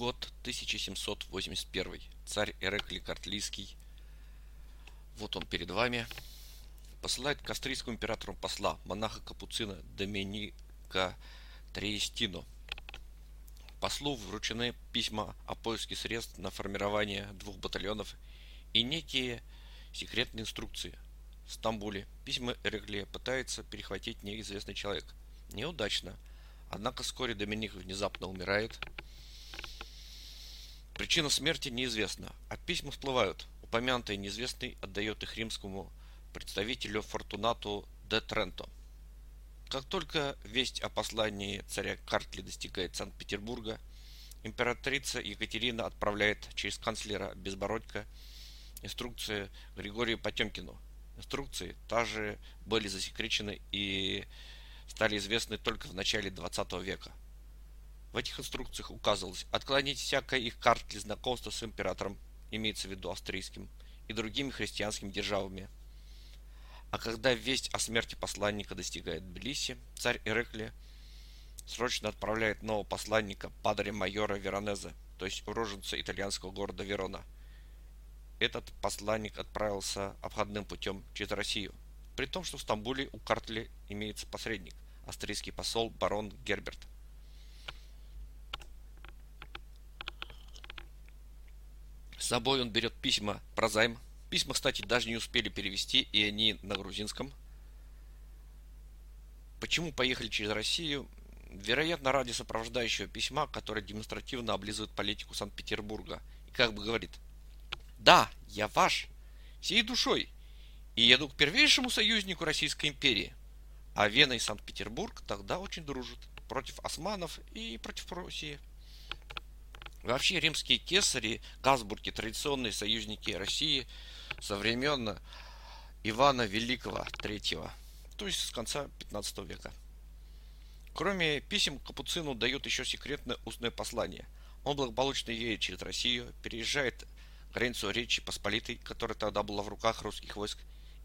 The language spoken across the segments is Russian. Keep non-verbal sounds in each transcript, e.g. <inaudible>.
Год 1781. Царь Эреклий Картлийский. Вот он перед вами. Посылает к австрийскому императору посла, монаха Капуцина Доминика Триестино. Послу вручены письма о поиске средств на формирование двух батальонов и некие секретные инструкции. В Стамбуле письма Эреклия пытается перехватить неизвестный человек. Неудачно. Однако вскоре Доминик внезапно умирает – Причина смерти неизвестна, а письма всплывают. Упомянутый неизвестный отдает их римскому представителю Фортунату де Тренто. Как только весть о послании царя Картли достигает Санкт-Петербурга, императрица Екатерина отправляет через канцлера Безбородько инструкции Григорию Потемкину. Инструкции также были засекречены и стали известны только в начале 20 века. В этих инструкциях указывалось отклонить всякое их карт для знакомства с императором, имеется в виду австрийским, и другими христианскими державами. А когда весть о смерти посланника достигает Тбилиси, царь Ирекли срочно отправляет нового посланника, падре майора Веронезе, то есть уроженца итальянского города Верона. Этот посланник отправился обходным путем через Россию, при том, что в Стамбуле у Картли имеется посредник, австрийский посол барон Герберт. Собой он берет письма про займ. Письма, кстати, даже не успели перевести, и они на грузинском. Почему поехали через Россию? Вероятно, ради сопровождающего письма, которое демонстративно облизывает политику Санкт-Петербурга. И как бы говорит, «Да, я ваш, всей душой, и еду к первейшему союзнику Российской империи». А Вена и Санкт-Петербург тогда очень дружат против османов и против Пруссии. Вообще римские кесари, Газбурги, традиционные союзники России со времен Ивана Великого III, то есть с конца 15 века. Кроме писем, Капуцину дают еще секретное устное послание. Он благополучно едет через Россию, переезжает границу Речи Посполитой, которая тогда была в руках русских войск,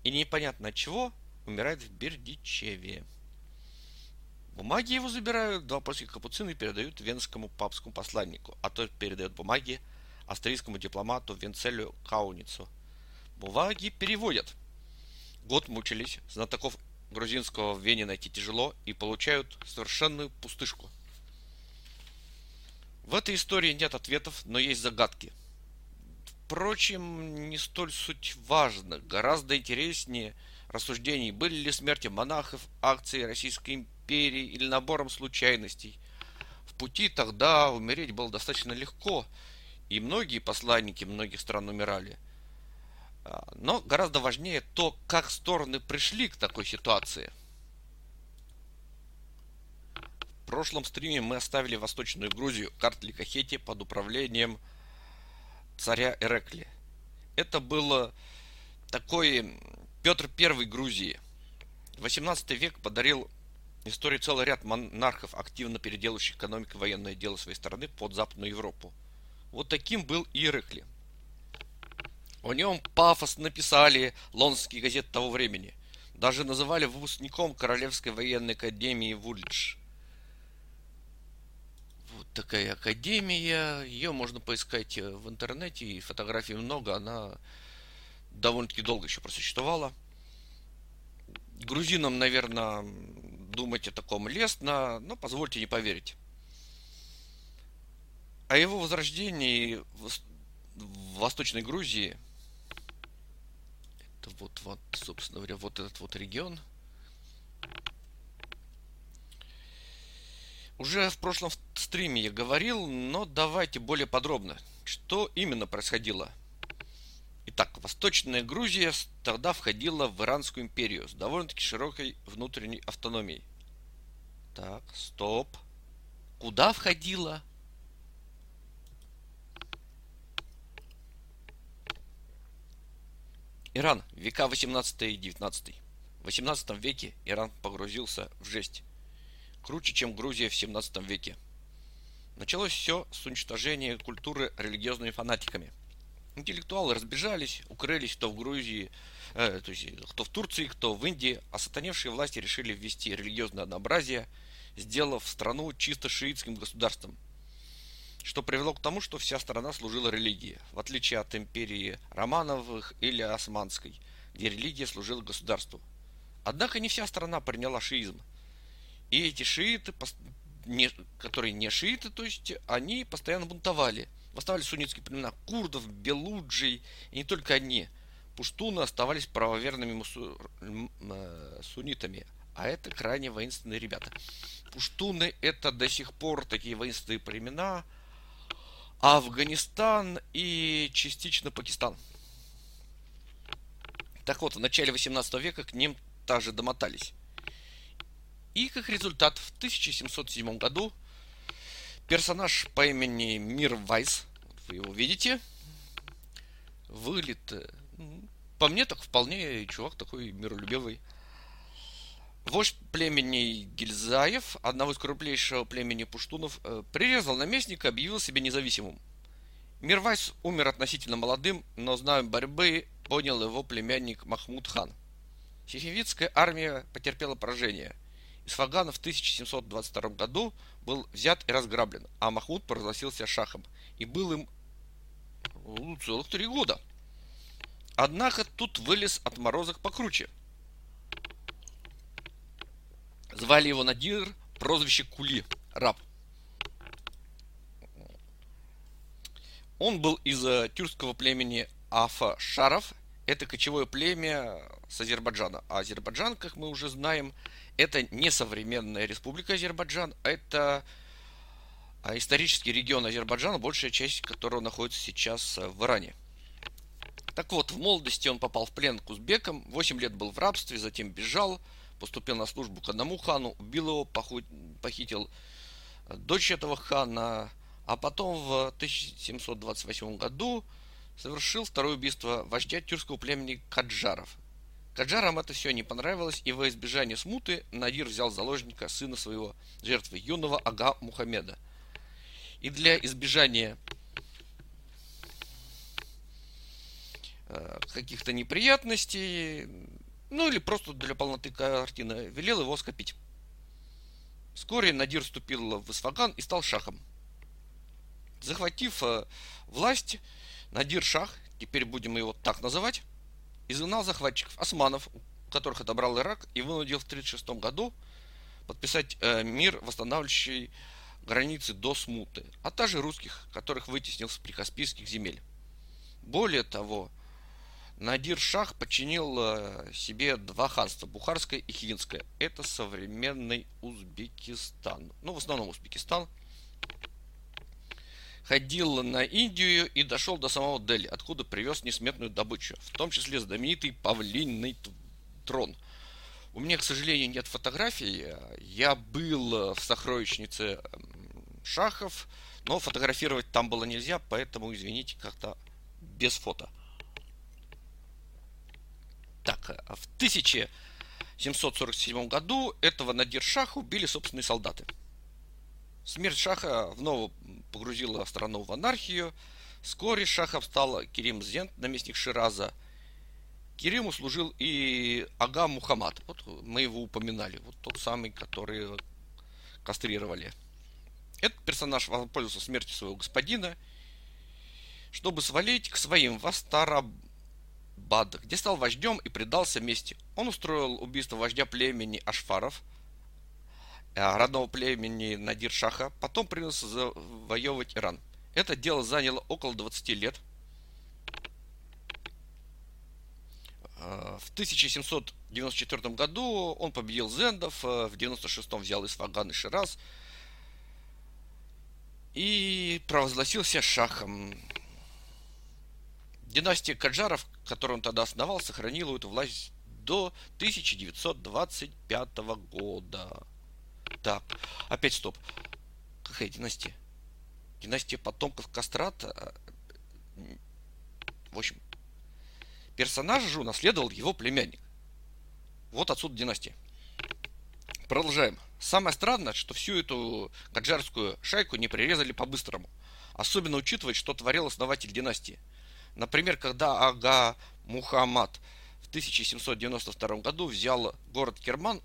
и непонятно от чего умирает в Бердичеве. Бумаги его забирают, два польских капуцина и передают венскому папскому посланнику, а тот передает бумаги австрийскому дипломату Венцелю Кауницу. Бумаги переводят. Год мучились, знатоков грузинского в Вене найти тяжело и получают совершенную пустышку. В этой истории нет ответов, но есть загадки. Впрочем, не столь суть важно. Гораздо интереснее рассуждений, были ли смерти монахов, акции Российской империи, империи или набором случайностей. В пути тогда умереть было достаточно легко, и многие посланники многих стран умирали. А, но гораздо важнее то, как стороны пришли к такой ситуации. В прошлом стриме мы оставили Восточную Грузию, Картли Кахети под управлением царя Эрекли. Это было такой Петр I Грузии. 18 век подарил истории целый ряд монархов, активно переделывающих экономику и военное дело своей страны под Западную Европу. Вот таким был и Ирекли. О нем пафос написали лондонские газеты того времени. Даже называли выпускником Королевской военной академии Вульдж. Вот такая академия. Ее можно поискать в интернете, и фотографий много. Она довольно-таки долго еще просуществовала. Грузинам, наверное, думать о таком лестно, но позвольте не поверить. О его возрождении в Восточной Грузии, это вот, вот, собственно говоря, вот этот вот регион, уже в прошлом стриме я говорил, но давайте более подробно. Что именно происходило – Итак, Восточная Грузия тогда входила в Иранскую империю с довольно-таки широкой внутренней автономией. Так, стоп. Куда входила? Иран. Века 18 и 19. В 18 веке Иран погрузился в жесть. Круче, чем Грузия в 17 веке. Началось все с уничтожения культуры религиозными фанатиками – интеллектуалы разбежались, укрылись кто в Грузии, э, то есть кто в Турции, кто в Индии, а сатаневшие власти решили ввести религиозное однообразие, сделав страну чисто шиитским государством. что привело к тому, что вся страна служила религии, в отличие от империи Романовых или Османской, где религия служила государству. Однако не вся страна приняла шиизм. И эти шииты, которые не шииты, то есть они постоянно бунтовали. Восставали суннитские племена курдов, белуджей, и не только они. Пуштуны оставались правоверными мусу... Э, суннитами, а это крайне воинственные ребята. Пуштуны это до сих пор такие воинственные племена, Афганистан и частично Пакистан. Так вот, в начале 18 века к ним также домотались. И как результат, в 1707 году персонаж по имени Мир Вайс, вы его видите, выглядит, э, по мне так вполне чувак такой миролюбивый. Вождь племени Гильзаев, одного из крупнейшего племени пуштунов, э, прирезал наместника и объявил себя независимым. Мирвайс умер относительно молодым, но зная борьбы понял его племянник Махмуд хан. Сефевидская армия потерпела поражение. Исфаган в 1722 году был взят и разграблен, а Махмуд провозгласился шахом и был им ну, целых три года. Однако тут вылез отморозок покруче – Звали его Надир, прозвище Кули, раб. Он был из э, тюркского племени Афа Шаров. Это кочевое племя с Азербайджана. А Азербайджан, как мы уже знаем, это не современная республика Азербайджан, а это исторический регион Азербайджана, большая часть которого находится сейчас э, в Иране. Так вот, в молодости он попал в плен к узбекам, 8 лет был в рабстве, затем бежал – поступил на службу к одному хану, убил его, похитил дочь этого хана, а потом в 1728 году совершил второе убийство вождя тюркского племени Каджаров. Каджарам это все не понравилось, и во избежание смуты Надир взял заложника сына своего жертвы, юного Ага Мухаммеда. И для избежания э, каких-то неприятностей ну или просто для полноты картины, велел его скопить. Вскоре Надир вступил в Исфаган и стал шахом. Захватив э, власть, Надир Шах, теперь будем его так называть, изгнал захватчиков, османов, которых отобрал Ирак, и вынудил в 1936 году подписать э, мир, восстанавливающий границы до смуты, а также русских, которых вытеснил с прикаспийских земель. Более того, Надир Шах подчинил э, себе два ханства, Бухарское и Хигинское. Это современный Узбекистан. Ну, в основном Узбекистан. Ходил на Индию и дошел до самого Дели, откуда привез несметную добычу, в том числе знаменитый павлинный трон. У меня, к сожалению, нет фотографий. Я был в сокровищнице Шахов, но фотографировать там было нельзя, поэтому, извините, как-то без фото. Так, э, в 1747 году этого Надир Шаха убили собственные солдаты. Смерть Шаха вновь погрузила страну в анархию. Вскоре Шахом стал Керим Зент, наместник Шираза. Кериму служил и Ага Мухаммад. Вот мы его упоминали. Вот тот самый, который кастрировали. Этот персонаж воспользовался смертью своего господина, чтобы свалить к своим в Астараб Бад, где стал вождем и предался мести. Он устроил убийство вождя племени Ашфаров, э, родного племени Надир Шаха, потом принялся завоевывать Иран. Это дело заняло около 20 лет. Э, в 1794 году он победил Зендов, э, в 96 взял Исфаган и Шираз и провозгласился шахом. Династия Каджаров, которую он тогда основал, сохранила эту власть до 1925 года. Так, опять стоп. Какая династия? Династия потомков Кастрата. В общем, персонаж же унаследовал его племянник. Вот отсюда династия. Продолжаем. Самое странное, что всю эту каджарскую шайку не прирезали по-быстрому. Особенно учитывая, что творил основатель династии – Например, когда Ага Мухаммад в 1792 году взял город Керман,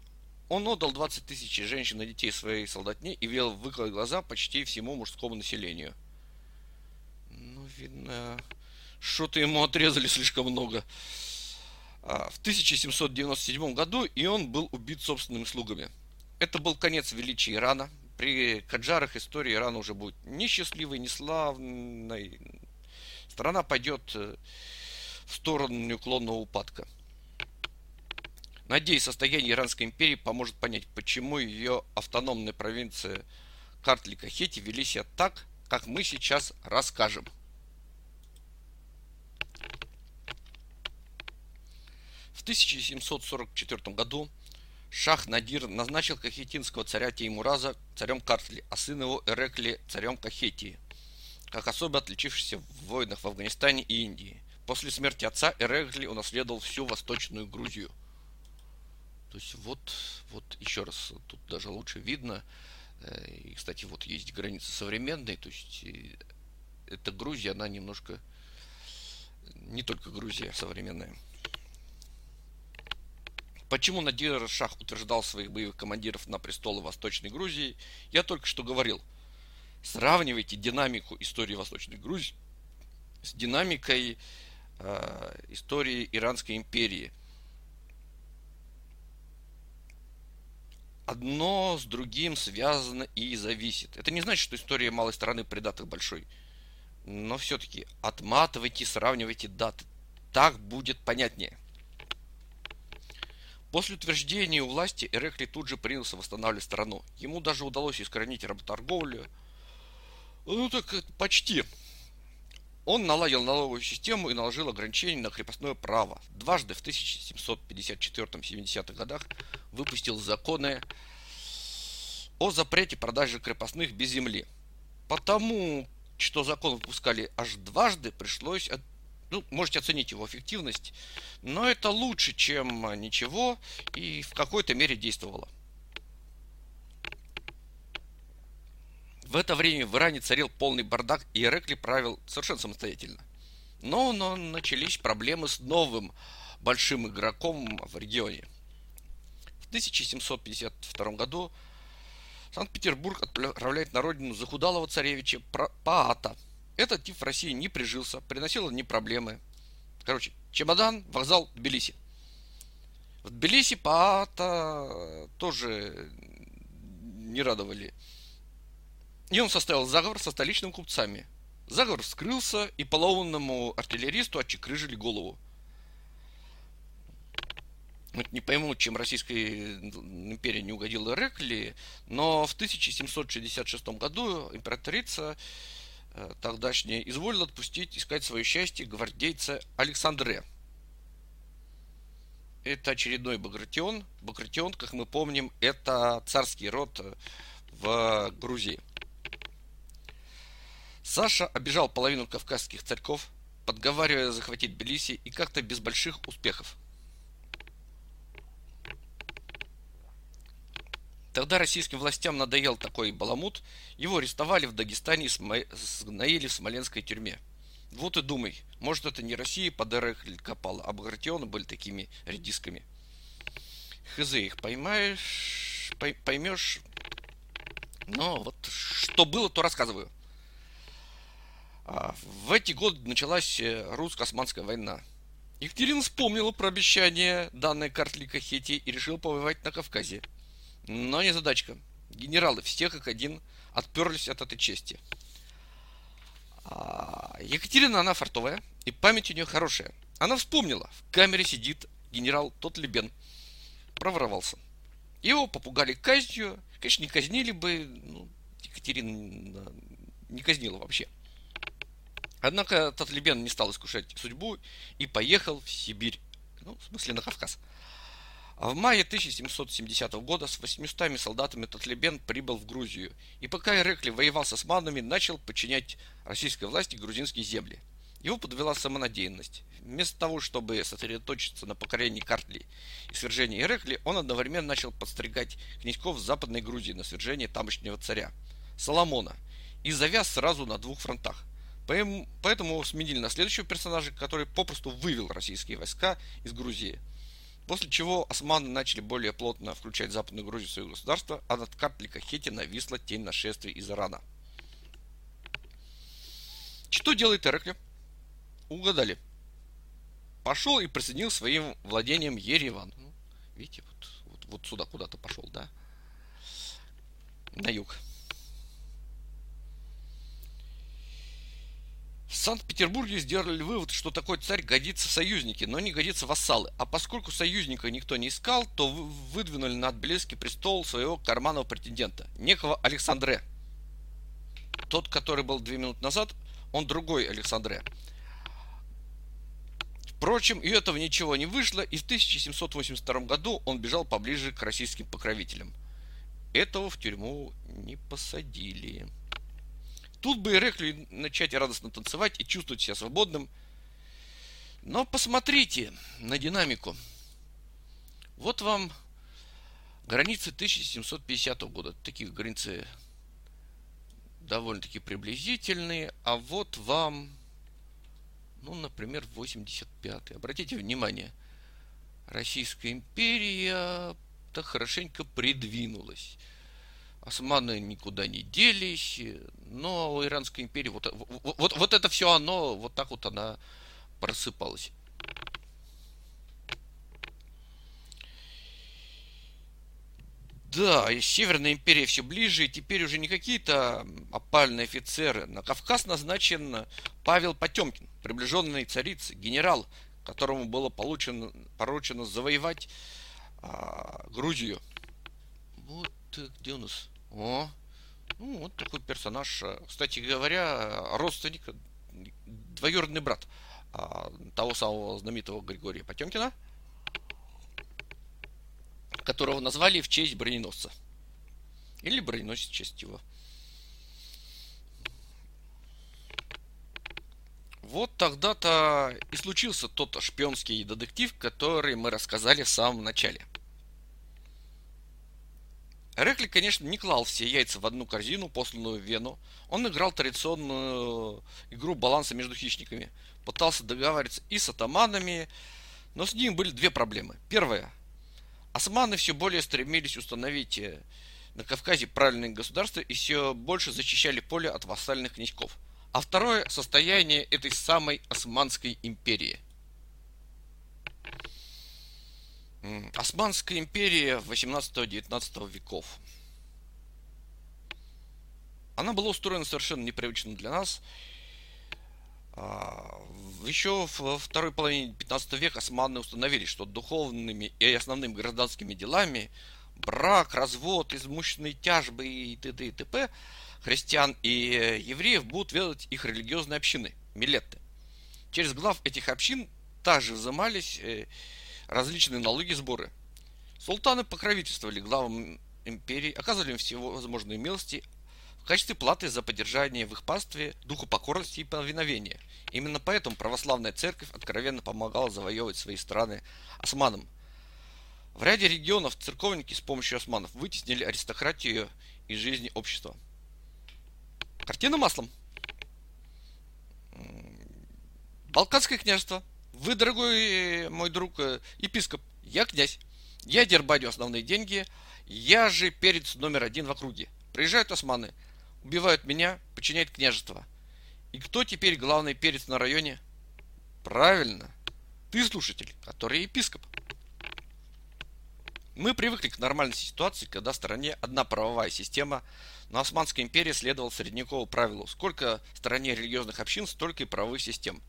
он отдал 20 тысяч женщин и детей своей солдатне и велел выколоть глаза почти всему мужскому населению. видно, что-то ему отрезали слишком много. А, в 1797 году и он был убит собственными слугами. Это был конец величия Ирана. При Каджарах история Ирана уже будет не счастливой, не славной. Страна пойдет э, в сторону неуклонного упадка. Надеюсь, состояние Иранской империи поможет понять, почему ее автономные провинции Картли Кахети вели себя так, как мы сейчас расскажем. В 1744 году Шах Надир назначил кахетинского царя Теймураза царем Картли, а сын его Эрекли царем Кахетии, как особо отличившийся в войнах в Афганистане и Индии. После смерти отца Эрекли унаследовал всю Восточную Грузию. То есть вот, вот еще раз, тут даже лучше видно, э, и, кстати, вот есть границы современные, то есть э, эта Грузия, она немножко не только Грузия современная. Почему Надир Шах утверждал своих боевых командиров на престолы Восточной Грузии, я только что говорил. Сравнивайте динамику истории Восточной Грузии с динамикой э, истории Иранской империи. Одно с другим связано и зависит. Это не значит, что история малой страны предатых большой. Но все-таки отматывайте, сравнивайте даты. Так будет понятнее. После утверждения у власти Эрекли тут же принялся восстанавливать страну. Ему даже удалось искоренить работорговлю. Ну так почти. Он наладил налоговую систему и наложил ограничения на крепостное право. Дважды в 1754-70-х годах выпустил законы о запрете продажи крепостных без земли. Потому что закон выпускали аж дважды, пришлось ну, можете оценить его эффективность, но это лучше, чем ничего, и в какой-то мере действовало. В это время в Иране царил полный бардак, и Эрекли правил совершенно самостоятельно. Но, но начались проблемы с новым большим игроком в регионе. В 1752 году Санкт-Петербург отправляет на родину захудалого царевича Паата – этот тип в России не прижился, приносил одни проблемы. Короче, чемодан, вокзал, Тбилиси. В Тбилиси Паата тоже не радовали. И он составил заговор со столичными купцами. Заговор вскрылся, и поломанному артиллеристу отчекрыжили голову. Вот не пойму, чем Российская империя не угодила Рекли, но в 1766 году императрица Э, тогдашняя изволил отпустить искать свое счастье гвардейца Александре. Это очередной Багратион. Багратион, как мы помним, это царский род э, в Грузии. Саша обижал половину кавказских царьков, подговаривая захватить Тбилиси и как-то без больших успехов. Тогда российским властям надоел такой баламут, его арестовали в Дагестане и сгноили в смоленской тюрьме. Вот и думай, может это не Россия под Эрехль копала, а Багратионы были такими редисками. Хз, их поймаешь, поймешь. Но вот что было, то рассказываю. А, в эти годы началась э, русско-османская война. Екатерина вспомнила про обещание данной Картли Кахети и решил повоевать на Кавказе. Но не задачка. Генералы все как один отперлись от этой чести. А, Екатерина, она фартовая, и память у нее хорошая. Она вспомнила, в камере сидит генерал Тотлебен. Проворовался. Его попугали казнью. Конечно, не казнили бы, ну, Екатерина не казнила вообще. Однако Татлебен не стал искушать судьбу и поехал в Сибирь, ну, в смысле на Кавказ. А в мае 1770 года с 800 солдатами Татлебен прибыл в Грузию, и пока Ирекли воевал с османами, начал подчинять российской власти грузинские земли. Его подвела самонадеянность. Вместо того, чтобы сосредоточиться на покорении Картли и свержении Ирекли, он одновременно начал подстригать князьков Западной Грузии на свержение тамошнего царя Соломона и завяз сразу на двух фронтах. Поэтому его сменили на следующего персонажа, который попросту вывел российские войска из Грузии – После чего османы начали более плотно включать Западную Грузию в свое государство, а над Картли Кахете нависла тень нашествий из Ирана. Что делает Эрекли? Угадали. Пошел и присоединил своим владением Ереван. Ну, видите, вот, вот, вот сюда куда-то пошел, да? На юг. В Санкт-Петербурге сделали вывод, что такой царь годится в союзники, но не годится в вассалы. А поскольку союзника никто не искал, то выдвинули на Тбилисский престол своего карманного претендента, некого Александре. Тот, который был две минуты назад, он другой Александре. Впрочем, и этого ничего не вышло, и в 1782 году он бежал поближе к российским покровителям. Этого в тюрьму не посадили. Тут бы Ирекли начать радостно танцевать и чувствовать себя свободным. Но посмотрите на динамику. Вот вам границы 1750 года. Такие границы довольно-таки приблизительные. А вот вам, ну, например, 85 Обратите внимание, Российская империя-то хорошенько придвинулась. Османы никуда не делись, но у Иранской империи вот, вот, вот, вот это все оно, вот так вот она просыпалась. Да, и Северная империя все ближе, и теперь уже не какие-то опальные офицеры. На Кавказ назначен Павел Потемкин, приближенный царицы, генерал, которому было получено, поручено завоевать а, Грузию. Вот где у нас? О, ну, вот такой персонаж. Кстати говоря, родственник, двоюродный брат а, того самого знаменитого Григория Потемкина, которого назвали в честь броненосца. Или броненосец в честь его. Вот тогда-то и случился тот шпионский детектив, который мы рассказали в самом начале. Рекли, конечно, не клал все яйца в одну корзину, посланную в Вену. Он играл традиционную игру баланса между хищниками. Пытался договариваться и с атаманами, но с ним были две проблемы. Первая. Османы все более стремились установить э, на Кавказе правильное государство и все больше зачищали поле от вассальных князьков. А второе – состояние этой самой Османской империи – Османская империя 18-19 веков. Она была устроена совершенно непривычно для нас. А, Еще в второй половине 15 века османы установили, что духовными и основными гражданскими делами брак, развод, измущенные тяжбы и т.д. и т.п. христиан и евреев будут ведать их религиозные общины, милетты. Через глав этих общин также взимались э, различные налоги сборы. Султаны покровительствовали главам империи, оказывали им всевозможные милости в качестве платы за поддержание в их пастве духу покорности и повиновения. Именно поэтому православная церковь откровенно помогала завоевывать свои страны османам. В ряде регионов церковники с помощью османов вытеснили аристократию из жизни общества. Картина маслом. Балканское княжество – вы, дорогой э, мой друг э, епископ, я князь. Я дербаню основные деньги. Я же перец номер один в округе. Приезжают османы, убивают меня, подчиняют княжество. И кто теперь главный перец на районе? Правильно, ты слушатель, который епископ. Мы привыкли к нормальной ситуации, когда в стране одна правовая система, но Османская империя следовала средневековому правилу. Сколько в стране религиозных общин, столько и правовых систем.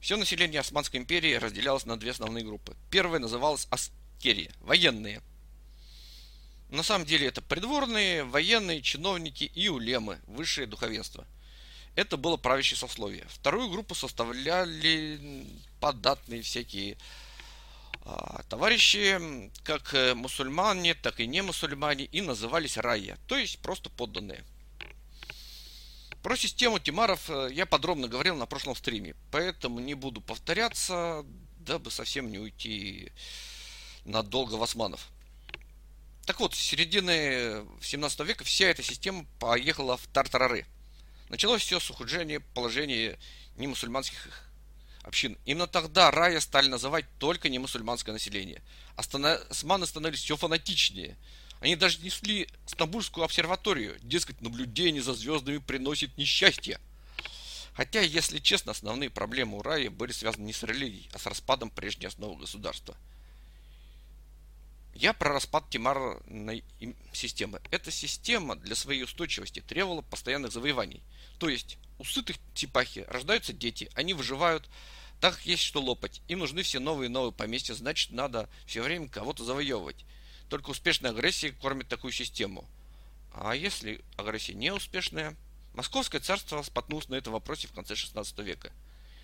Все население Османской империи разделялось на две основные группы. Первая называлась аскерия, военные. На самом деле это придворные, военные, чиновники и улемы, высшее духовенство. Это было правящее сословие. Вторую группу составляли податные всякие а, товарищи, как э, мусульмане, так и не мусульмане, и назывались рая, то есть просто подданные. Про систему Тимаров э, я подробно говорил на прошлом стриме, поэтому не буду повторяться, дабы совсем не уйти надолго в османов. Так вот, с середины 17 века вся эта система поехала в Тартарары. Началось все с ухудшения положения немусульманских общин. Именно тогда рая стали называть только немусульманское население. Османы становились все фанатичнее – они даже несли Стамбульскую обсерваторию. Дескать, наблюдение за звездами приносит несчастье. Хотя, если честно, основные проблемы у рая были связаны не с религией, а с распадом прежней основы государства. Я про распад тимарной системы. Эта система для своей устойчивости требовала постоянных завоеваний. То есть у сытых типахи рождаются дети, они выживают, так есть что лопать. Им нужны все новые и новые поместья, значит надо все время кого-то завоевывать. Только успешная агрессия кормит такую систему. А если агрессия неуспешная? Московское царство споткнулось на этом вопросе в конце 16 века.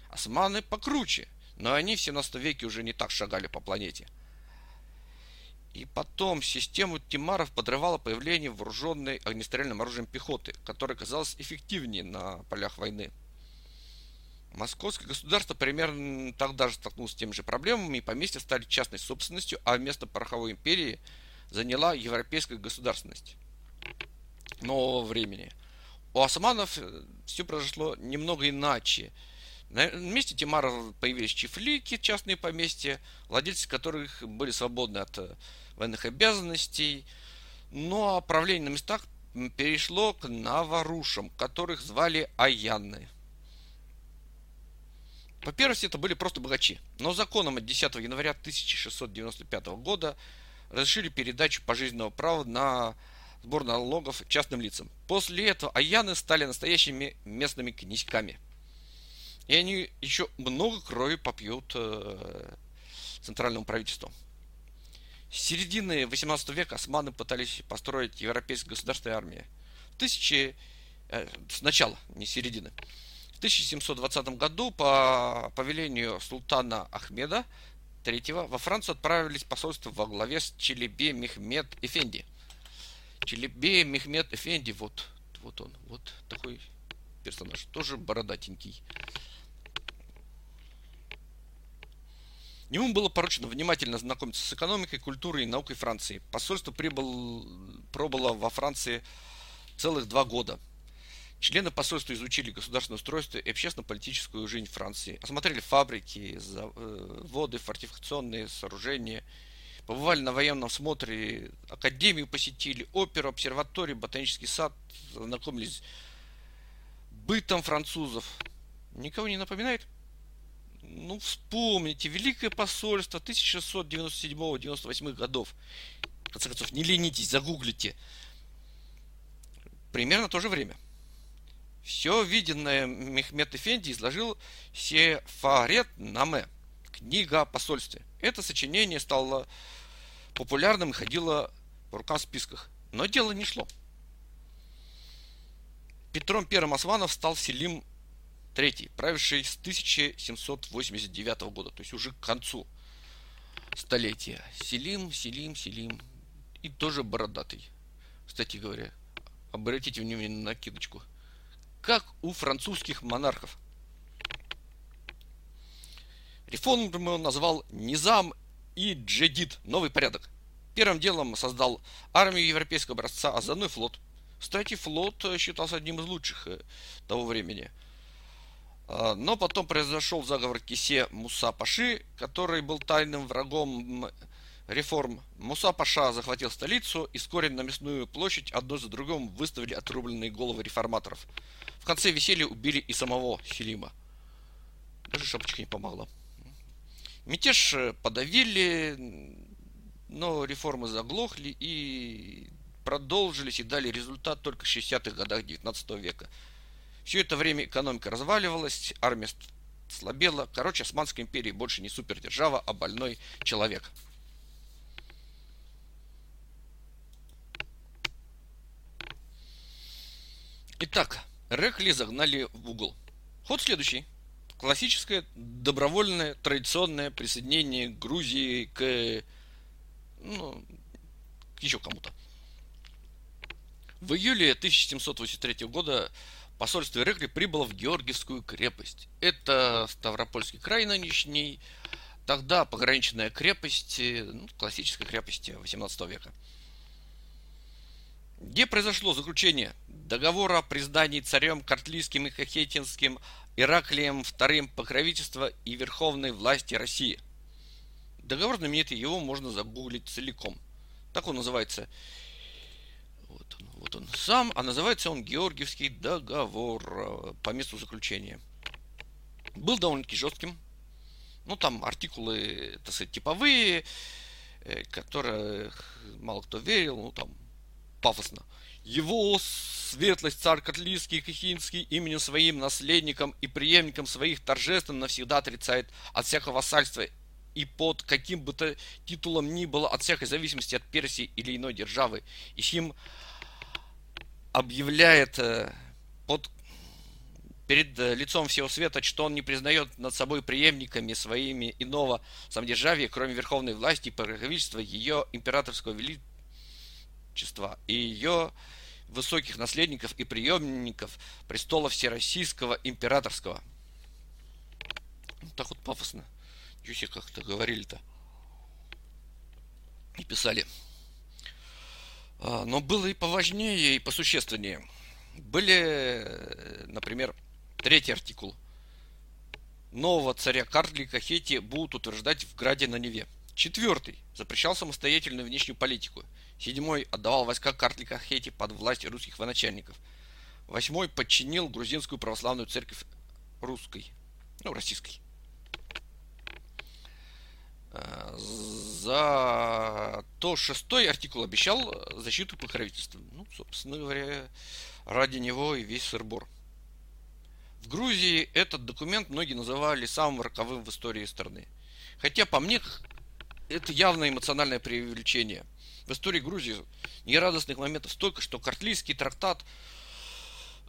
Османы покруче, но они в 17 веке уже не так шагали по планете. И потом систему Тимаров подрывало появление вооруженной огнестрельным оружием пехоты, которая казалась эффективнее на полях войны. Московское государство примерно тогда же столкнулось с теми же проблемами, и поместья стали частной собственностью, а вместо пороховой империи заняла европейская государственность нового времени. У османов э, все произошло немного иначе. На месте Тимаров появились чифлики, частные поместья, владельцы которых были свободны от э, военных обязанностей. Ну а правление на местах перешло к новорушам, которых звали Аяны. По первости, это были просто богачи. Но законом от 10 января 1695 года разрешили передачу пожизненного права на сбор налогов частным лицам. После этого аяны стали настоящими местными князьками. И они еще много крови попьют э, центральному правительству. С середины 18 века османы пытались построить европейское государство и армию. В тысячи... Э, сначала, не середины. 1720 году по повелению султана Ахмеда III во Францию отправились посольства во главе с Челебе Мехмед Эфенди. Челебе Мехмед Эфенди, вот, вот он, вот такой персонаж, тоже бородатенький. Ему было поручено внимательно знакомиться с экономикой, культурой и наукой Франции. Посольство прибыл, пробыло во Франции целых два года – Члены посольства изучили государственное устройство и общественно-политическую жизнь Франции, осмотрели фабрики, заводы, э, фортификационные сооружения, побывали на военном смотре, академию посетили, оперу, обсерваторию, ботанический сад, знакомились бытом французов. Никого не напоминает? Ну, вспомните, Великое посольство 1697-98 годов. В конце концов, не ленитесь, загуглите. Примерно то же время. Все виденное Мехмед Эфенди изложил Сефарет Наме, книга о посольстве. Это сочинение стало популярным и ходило по рукам в списках. Но дело не шло. Петром Первым Османов стал Селим III, правивший с 1789 года, то есть уже к концу столетия. Селим, Селим, Селим. И тоже бородатый. Кстати говоря, обратите внимание на накидочку – как у французских монархов. Реформу он назвал Низам и Джедид, новый порядок. Первым делом создал армию европейского образца, а заодно и флот. Кстати, флот считался одним из лучших э, того времени. А, но потом произошел заговор Кисе Муса Паши, который был тайным врагом реформ. Муса Паша захватил столицу, и вскоре на мясную площадь одно за другим выставили отрубленные головы реформаторов. В конце веселья убили и самого Селима. Даже шапочка не помогла. Мятеж э, подавили, но реформы заглохли и продолжились и дали результат только в 60-х годах 19 века. Все это время экономика разваливалась, армия слабела. Короче, Османская империя больше не супердержава, а больной человек. Итак, Рехли загнали в угол. Ход следующий. Классическое добровольное традиционное присоединение Грузии к, ну, к еще кому-то. В июле 1783 года посольство Рехли прибыло в Георгиевскую крепость. Это Ставропольский край нынешний, тогда пограничная крепость, ну, классическая крепость 18 века где произошло заключение договора о признании царем Картлийским и Хахетинским Ираклием II покровительства и верховной власти России. Договор знаменитый, его можно загуглить целиком. Так он называется. Вот он, вот он. сам, а называется он Георгиевский договор э, по месту заключения. Был довольно-таки жестким. Ну, там артикулы, так сказать, типовые, э, которые мало кто верил, ну, там, пафосно. Его светлость царь Котлийский и Кахинский именем своим наследником и преемником своих торжественно навсегда отрицает от всякого вассальства и под каким бы то титулом ни было от всякой зависимости от Персии или иной державы. И сим объявляет э, под, перед э, лицом всего света, что он не признает над собой преемниками своими иного самодержавия, кроме верховной власти и правительства ее императорского величества и ее высоких наследников и преемников престола Всероссийского императорского. Так вот пафосно. Чуть как-то говорили-то. И писали. А, но было и поважнее, и посущественнее. Были, например, третий артикул. Нового царя Картлика Хети будут утверждать в Граде на Неве. Четвертый. Запрещал самостоятельную внешнюю политику. Седьмой. Отдавал войска Картлика Хети под власть русских военачальников. Восьмой. Подчинил грузинскую православную церковь русской. Ну, российской. Э, за то шестой артикул обещал защиту покровительства. Ну, собственно говоря, ради него и весь сырбор. В Грузии этот документ многие называли самым роковым в истории страны. Хотя, по мне, это явное эмоциональное преувеличение. В истории Грузии нерадостных моментов столько, что Картлийский трактат,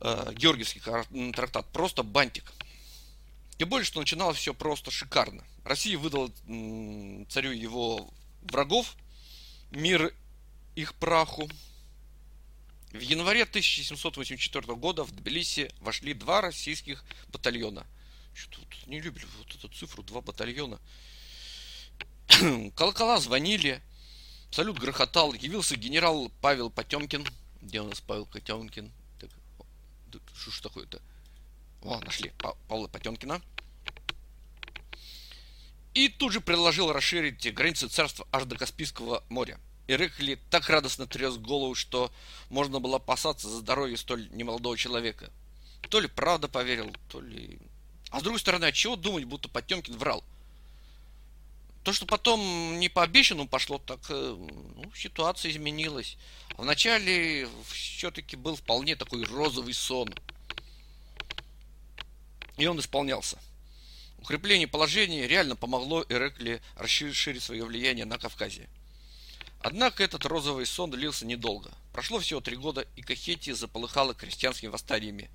э, Георгиевский трактат, просто бантик. Тем более, что начиналось все просто шикарно. Россия выдала царю его врагов, мир их праху. В январе 1784 года в Тбилиси вошли два российских батальона. Что тут не любили вот эту цифру, два батальона. <clears throat> Колокола звонили, салют грохотал, явился генерал Павел Потемкин. Где у нас Павел Потемкин? Так, что ж такое-то? О, нашли Павла Потемкина. И тут же предложил расширить границы царства аж до Каспийского моря. Ирекли так радостно тряс голову, что можно было опасаться за здоровье столь немолодого человека. То ли правда поверил, то ли... А с другой стороны, от чего думать, будто Потемкин врал? То, что потом не по обещанному пошло, так э, ну, ситуация изменилась. А вначале все-таки был вполне такой розовый сон – и он исполнялся. Укрепление положения реально помогло Эрекли расширить свое влияние на Кавказе. Однако этот розовый сон длился недолго. Прошло всего три года, и Кахетия заполыхала крестьянскими восстаниями.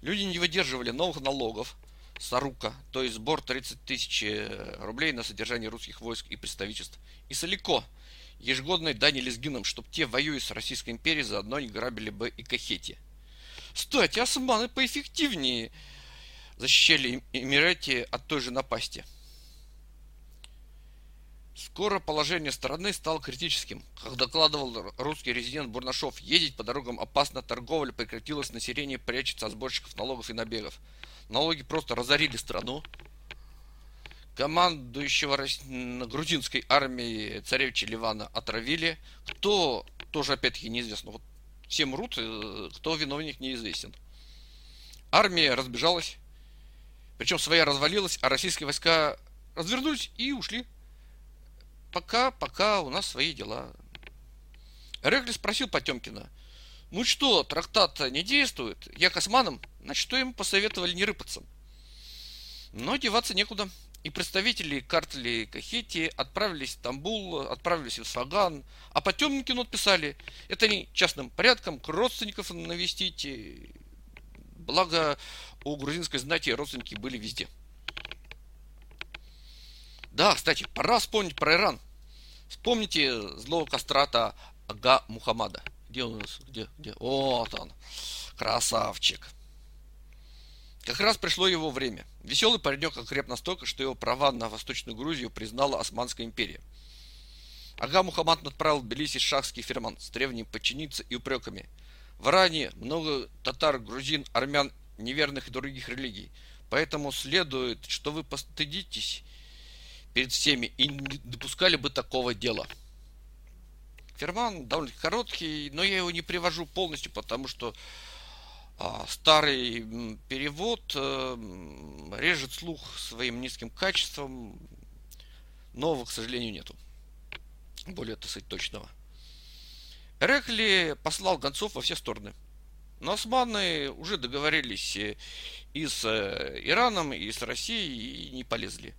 Люди не выдерживали новых налогов, Сарука, то есть сбор 30 тысяч э, рублей на содержание русских войск и представительств, и Солико, ежегодной дани лезгинам, чтобы те, воюя с Российской империей, заодно не грабили бы и Кахети. Кстати, османы поэффективнее – защищали Эмирати от той же напасти. Скоро положение страны стало критическим. Как докладывал русский резидент Бурнашов, ездить по дорогам опасно, торговля прекратилась, население прячется от сборщиков налогов и набегов. Налоги просто разорили страну. Командующего грузинской армией царевича Ливана отравили. Кто, тоже опять-таки неизвестно. Вот все мрут, э, кто виновник неизвестен. Армия разбежалась. Причем своя развалилась, а российские войска развернулись и ушли. Пока, пока у нас свои дела. Регли спросил Потемкина, ну что, трактат не действует? Я к значит, что им посоветовали не рыпаться? Но деваться некуда. И представители картели Кахети отправились в Стамбул, отправились в Саган, а Потемкину отписали. Это они частным порядком к родственников навестить, Благо, у грузинской знати родственники были везде. Да, кстати, пора вспомнить про Иран. Вспомните злого кастрата Ага Мухаммада. Где у нас? Где? Где? Вот он. Красавчик. Как раз пришло его время. Веселый паренек окреп настолько, что его права на Восточную Грузию признала Османская империя. Ага Мухаммад отправил в Тбилиси шахский ферман с требованием подчиниться и упреками – в Иране много татар, грузин, армян, неверных и других религий. Поэтому следует, что вы постыдитесь перед всеми и не допускали бы такого дела. Ферман, довольно короткий, но я его не привожу полностью, потому что а, старый перевод э, режет слух своим низким качеством. Нового, к сожалению, нету. Более, так сказать, точного. Эрекли послал гонцов во все стороны. Но османы уже договорились и с э, Ираном, и с Россией, и не полезли.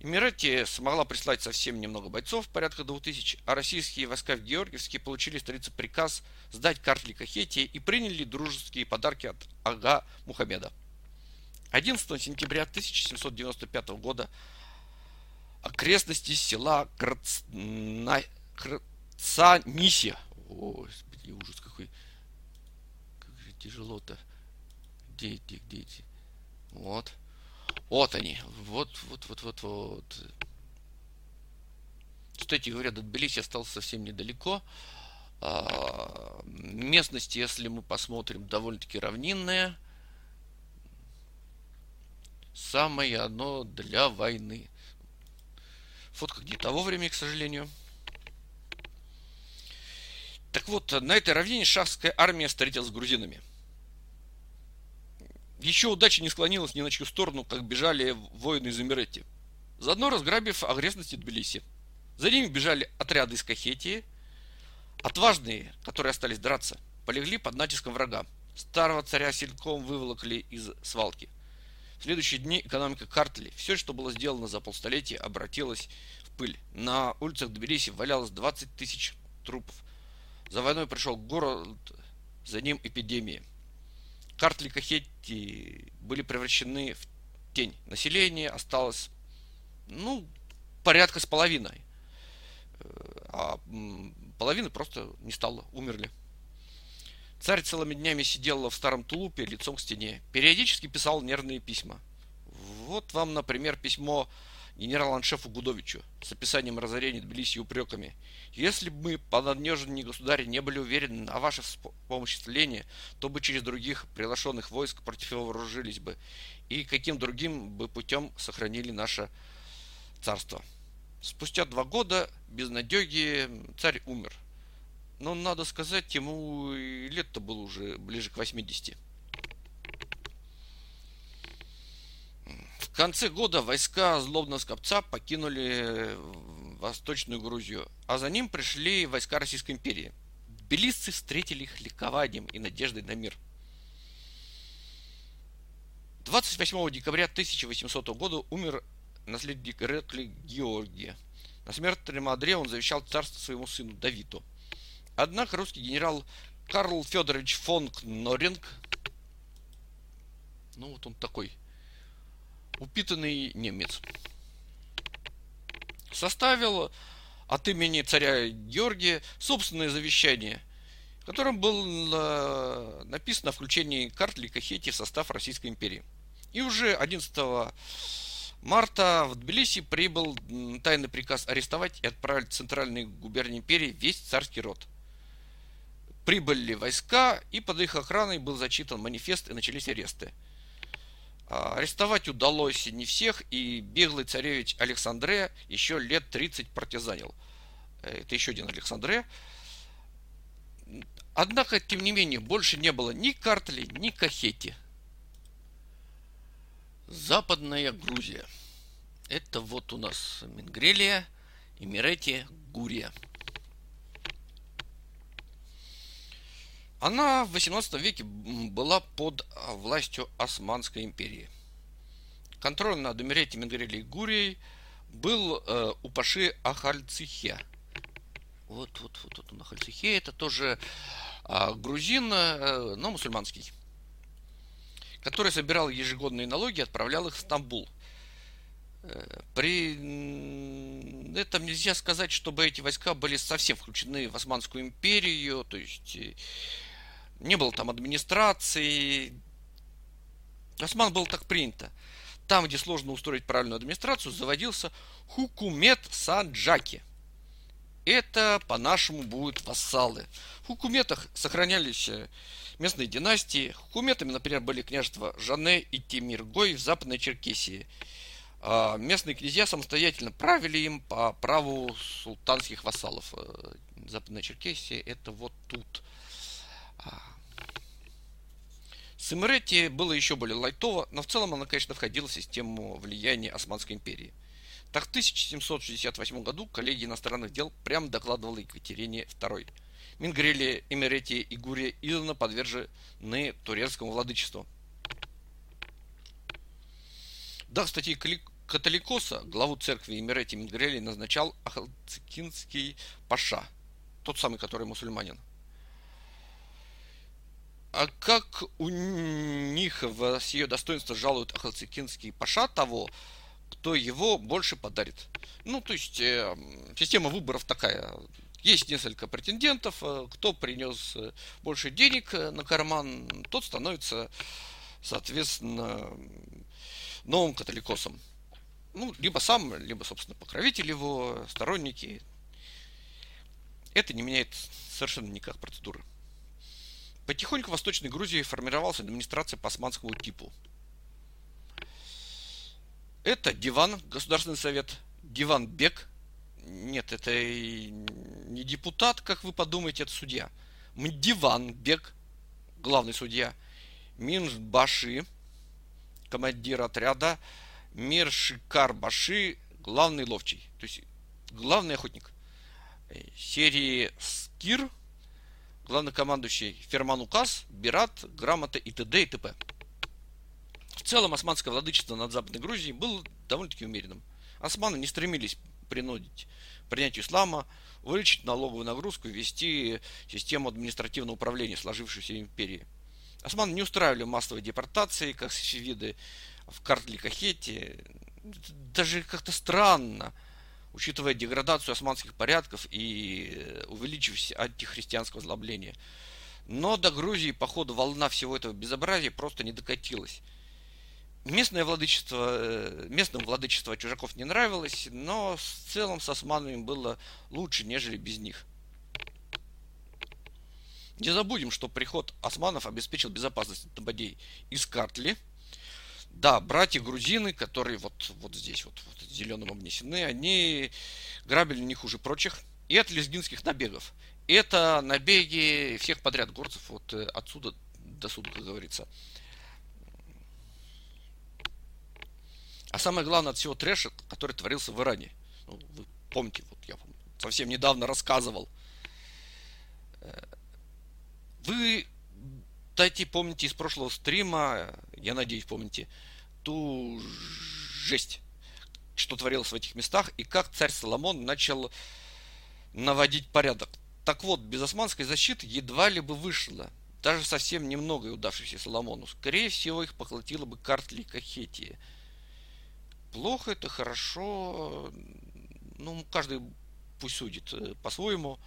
Эмирати смогла прислать совсем немного бойцов, порядка двух тысяч, а российские войска в Георгиевске получили столице приказ сдать Картли Кахете и приняли дружеские подарки от Ага Мухаммеда. 11 сентября 1795 года окрестности села Крцна... Крцаниси. Господи, ужас какой. Как же тяжело-то. Где эти, где эти? Вот. Вот они. Вот, вот, вот, вот, вот. Кстати говоря, до Тбилиси остался совсем недалеко. А, местность, если мы посмотрим, довольно-таки равнинная. Самое оно для войны. Фотка не того времени, к сожалению. Так вот, на этой равнине шахская армия встретилась с грузинами. Еще удача не склонилась ни на чью сторону, как бежали воины из Эмиретти. Заодно разграбив окрестности Тбилиси. За ними бежали отряды из Кахетии. Отважные, которые остались драться, полегли под натиском врага. Старого царя сильком выволокли из свалки. В следующие дни экономика Картли, все, что было сделано за полстолетия, обратилось в пыль. На улицах Тбилиси валялось 20 тысяч трупов. За войной пришел город, за ним эпидемия. Картли Кахетти были превращены в тень. Население осталось, ну, порядка с половиной. Э, а половины просто не стало, умерли. Царь целыми днями сидел в старом тулупе лицом к стене. Периодически писал нервные письма. Вот вам, например, письмо генерал-аншефу Гудовичу с описанием разорения Тбилиси и упреками. Если бы мы, подножные государи, не были уверены о вашем помощи то бы через других приглашенных войск против его вооружились бы, и каким другим бы путем сохранили наше царство. Спустя два года без надеги царь умер. Но, надо сказать, ему лет-то было уже ближе к 80. В конце года войска злобного скопца покинули Восточную Грузию, а за ним пришли войска Российской империи. Тбилисцы встретили их ликованием и надеждой на мир. 28 декабря 1800 года умер наследник Рекли Георгия. На смертном одре он завещал царство своему сыну Давиду. Однако русский генерал Карл Федорович фон Кноринг, ну вот он такой упитанный немец. Составил от имени царя Георгия собственное завещание, в котором было написано о включении Картли Кахети в состав Российской империи. И уже 11 марта в Тбилиси прибыл тайный приказ арестовать и отправить в центральные губернии империи весь царский род. Прибыли войска, и под их охраной был зачитан манифест, и начались аресты – арестовать удалось не всех, и беглый царевич Александре еще лет 30 партизанил. Э, это еще один Александре. Однако, тем не менее, больше не было ни Картли, ни Кахети. Западная Грузия. Это вот у нас Мингрелия, Эмирети, Гурия. Она в 18 веке была под а, властью Османской империи. Контроль над Эмиретом Менгрели и Гурией был э, у Паши Ахальцихе. Вот, вот, вот, вот он Ахальцихе. Это тоже э, грузин, э, но мусульманский. Который собирал ежегодные налоги и отправлял их в Стамбул. Э, при этом нельзя сказать, чтобы эти войска были совсем включены в Османскую империю, то есть э, не было там администрации. Осман был так принято. Там, где сложно устроить правильную администрацию, заводился хукумет санджаки. Это по-нашему будут вассалы. В хукуметах сохранялись э, местные династии. Хукуметами, например, были княжества Жане и Тимиргой в Западной Черкесии. А местные князья самостоятельно правили им по праву султанских вассалов. Э, Западная Черкесия это вот тут. С было еще более лайтово, но в целом она, конечно, входила в систему влияния Османской империи. Так в 1768 году коллегия иностранных дел прямо докладывала Екатерине II. Мингрелия, Эмеретия и Гурия издавна подвержены турецкому владычеству. Да, в статье Католикоса главу церкви Эмирети Мингрелии назначал Ахалцикинский паша, тот самый, который мусульманин. А как у них в ее достоинство жалуют Ахалцикинский паша того, кто его больше подарит. Ну, то есть, э, система выборов такая. Есть несколько претендентов, э, кто принес э, больше денег э, на карман, тот становится, соответственно, новым католикосом. Ну, либо сам, либо, собственно, покровитель его, сторонники. Это не меняет совершенно никак процедуры. Потихоньку в Восточной Грузии формировалась администрация по османскому типу. Это диван, Государственный совет, диван Бек, нет, это не депутат, как вы подумаете, это судья. Мдиван Бек, главный судья. Минбаши, командир отряда. Миршикар Баши, главный ловчий. То есть главный охотник. Э, серии Скир, главнокомандующий Ферман Указ, Бират, Грамота и т.д. и т.п. В целом османское владычество над Западной Грузией было довольно-таки умеренным. Османы не стремились принудить принятию ислама, увеличить налоговую нагрузку ввести систему административного управления сложившейся империи. Османы не устраивали массовые депортации, как сефевиды в Картликахете. Даже как-то странно, учитывая деградацию османских порядков и увеличившееся антихристианское озлобление. Но до Грузии, по ходу, волна всего этого безобразия просто не докатилась. Местное владычество, э, местным владычество чужаков не нравилось, но в целом с османами было лучше, нежели без них. Не забудем, что приход османов обеспечил безопасность Табадей из Картли. Да, братья грузины, которые вот, вот здесь вот, вот зеленым обнесены, они грабили не хуже прочих. И от лезгинских набегов. Это набеги всех подряд горцев, вот э, отсюда до сюда, как говорится. А самое главное от всего трэша, который творился в Иране. Ну, вы помните, вот я совсем недавно рассказывал. Э, вы, дайте, помните из прошлого стрима, я надеюсь, помните, ту жесть, что творилось в этих местах, и как царь Соломон начал наводить порядок. Так вот, без османской защиты едва ли бы вышло. Даже совсем немного удавшейся Соломону. Скорее всего, их поглотила бы Картли Кахетия – плохо это, хорошо. Ну, каждый пусть судит э, по-своему.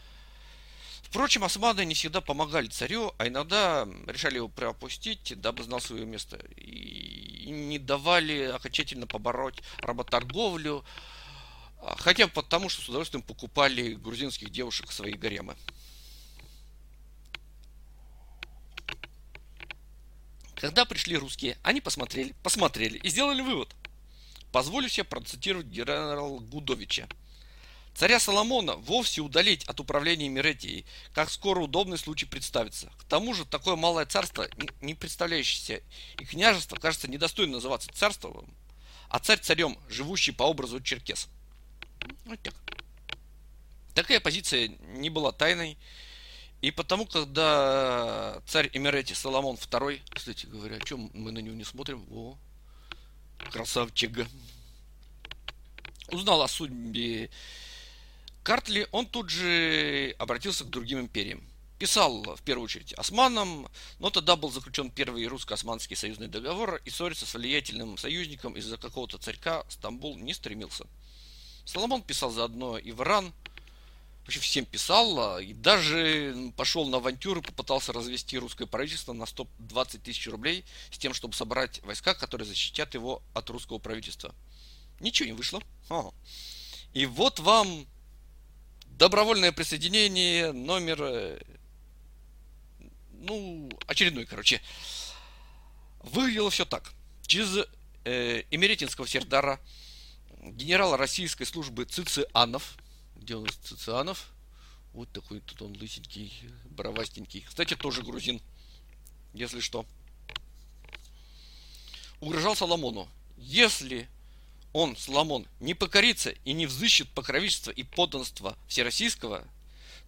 Впрочем, османы не всегда помогали царю, а иногда решали его пропустить, дабы знал свое место. И не давали окончательно побороть работорговлю, а, хотя бы потому, что с удовольствием покупали грузинских девушек в свои гаремы. Когда пришли русские, они посмотрели, посмотрели и сделали вывод. Позволю себе процитировать генерала Гудовича. Царя Соломона вовсе удалить от управления Миретией, как скоро удобный случай представится. К тому же такое малое царство, не представляющееся и княжество, кажется недостойно называться царством, а царь царем, живущий по образу черкес. Вот так. Такая позиция не была тайной, и потому, когда царь Эмирети Соломон II, кстати говоря, о чем мы на него не смотрим, о, красавчик, узнал о судьбе Картли, он тут же обратился к другим империям. Писал в первую очередь османам, но тогда был заключен первый русско-османский союзный договор, и ссориться с влиятельным союзником из-за какого-то царька Стамбул не стремился. Соломон писал заодно и в Иран, вообще всем писал, а, и даже пошел на авантюру, попытался развести русское правительство на 120 тысяч рублей с тем, чтобы собрать войска, которые защитят его от русского правительства. Ничего не вышло. Ага. И вот вам добровольное присоединение номер, э, ну, очередной, короче. Выглядело все так. Через э, Эмеретинского сердара генерала российской службы Цицианов – где нас Цицианов? Вот такой тут он лысенький, боровастенький. Кстати, тоже грузин, если что. Угрожал Соломону. Если он, Соломон, не покорится и не взыщет покровительство и подданство Всероссийского,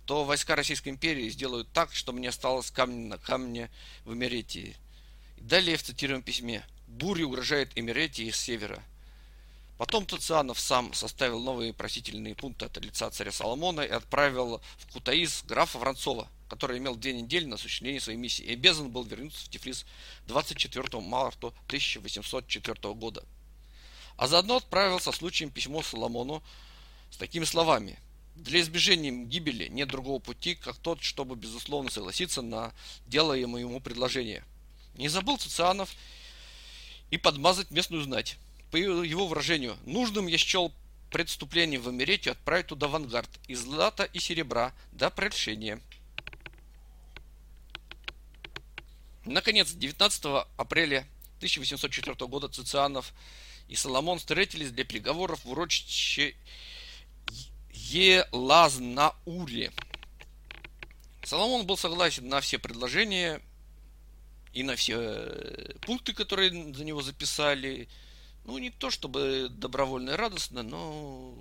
то войска Российской империи сделают так, что мне осталось камень на камне в Эмеретии. Далее в цитируемом письме. Буря угрожает Эмеретии с севера. Потом Тацианов сам составил новые просительные пункты от лица царя Соломона и отправил в Кутаис графа Воронцова, который имел две недели на осуществление своей миссии и обязан был вернуться в Тифлис 24 марта 1804 года. А заодно отправил со случаем письмо Соломону с такими словами. Для избежания гибели нет другого пути, как тот, чтобы безусловно согласиться на делаемое ему предложение. Не забыл Цицианов и подмазать местную знать. По его выражению, нужным я счел предступление в Эмеретию отправить туда авангард из злата и серебра до прельшения. Наконец, 19 апреля 1804 года Цицианов и Соломон встретились для переговоров в урочище Елазнауре. Соломон был согласен на все предложения и на все э, пункты, которые за него записали. Ну, не то чтобы добровольно и радостно, но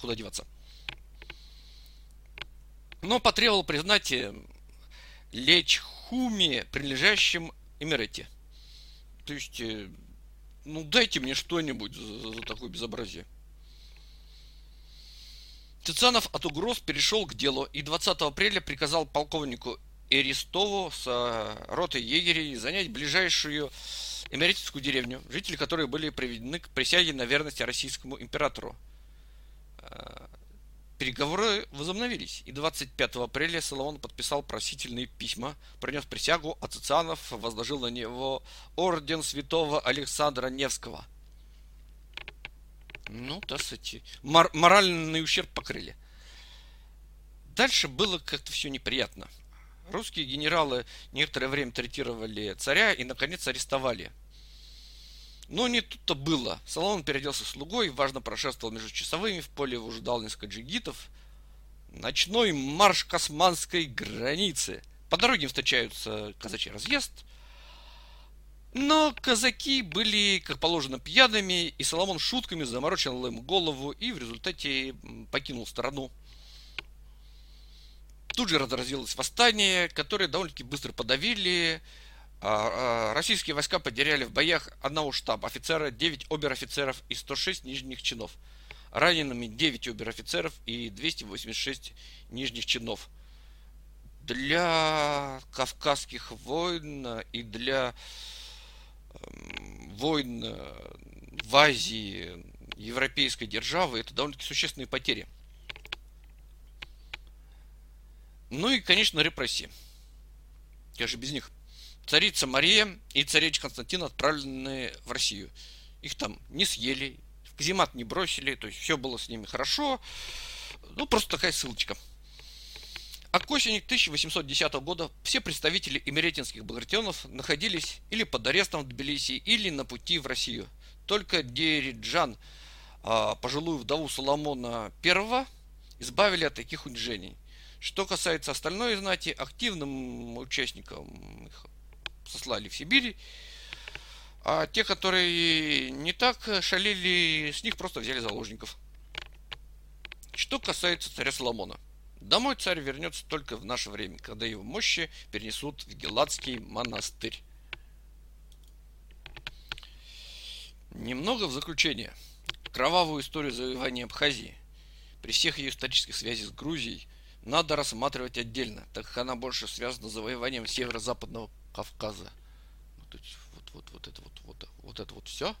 куда деваться. Но потребовал признать э, Лечхуме, прилежащим Эмирете. То есть, э, ну дайте мне что-нибудь за, за такое безобразие. Тицианов от угроз перешел к делу и 20 апреля приказал полковнику Эристову с э, ротой егерей занять ближайшую эмеретическую деревню, жители которой были приведены к присяге на верность российскому императору. Переговоры возобновились, и 25 апреля Соломон подписал просительные письма, принес присягу, а Цицианов возложил на него орден святого Александра Невского. Ну, так сказать, мор- моральный ущерб покрыли. Дальше было как-то все неприятно – Русские генералы некоторое время третировали царя и, наконец, арестовали. Но не тут-то было. Соломон переоделся слугой, важно прошествовал между часовыми, в поле его ждал несколько джигитов. Ночной марш к османской границе. По дороге встречаются казачий разъезд. Но казаки были, как положено, пьяными, и Соломон шутками заморочил им голову и в результате покинул страну. Тут же разразилось восстание, которое довольно-таки быстро подавили. А, а, российские войска потеряли в боях одного штаба офицера, 9 обер-офицеров и 106 нижних чинов. Ранеными 9 обер-офицеров и 286 нижних чинов. Для кавказских войн и для эм, войн э, в Азии европейской державы это довольно-таки существенные потери – Ну и, конечно, репрессии. Я же без них. Царица Мария и царевич Константин отправлены в Россию. Их там не съели, в каземат не бросили, то есть все было с ними хорошо. Ну, просто такая ссылочка. А к осени 1810 года все представители эмеретинских багратионов находились или под арестом в Тбилиси, или на пути в Россию. Только Дериджан, а, пожилую вдову Соломона I, избавили от таких унижений – что касается остальной знати, активным участникам их сослали в Сибирь, а те, которые не так шалили, с них просто взяли заложников. Что касается царя Соломона. Домой царь вернется только в наше время, когда его мощи перенесут в Геладский монастырь. Немного в заключение. Кровавую историю завоевания Абхазии при всех ее исторических связях с Грузией – надо рассматривать отдельно, так как она больше связана с завоеванием северо-западного Кавказа. Вот, вот, вот, вот это вот, вот, вот это вот все.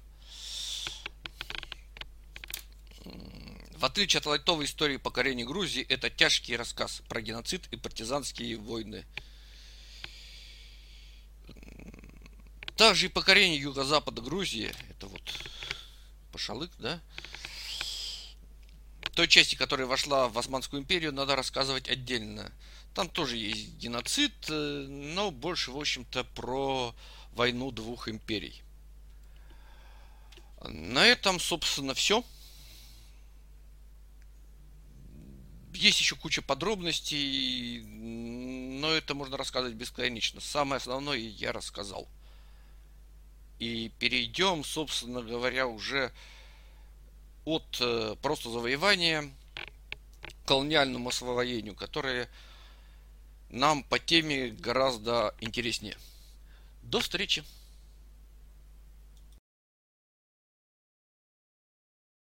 В отличие от лайтовой истории покорения Грузии, это тяжкий рассказ про геноцид и партизанские войны. Также и покорение юго-запада Грузии, это вот Пашалык, да, той части, которая вошла в Османскую империю, надо рассказывать отдельно. Там тоже есть геноцид, э, но больше, в общем-то, про войну двух империй. На этом, собственно, все. есть еще куча подробностей, но это можно рассказывать бесконечно. Самое основное я рассказал. И перейдем, собственно говоря, уже от э, просто завоевания к колониальному освоению, которое нам по теме гораздо интереснее. До встречи!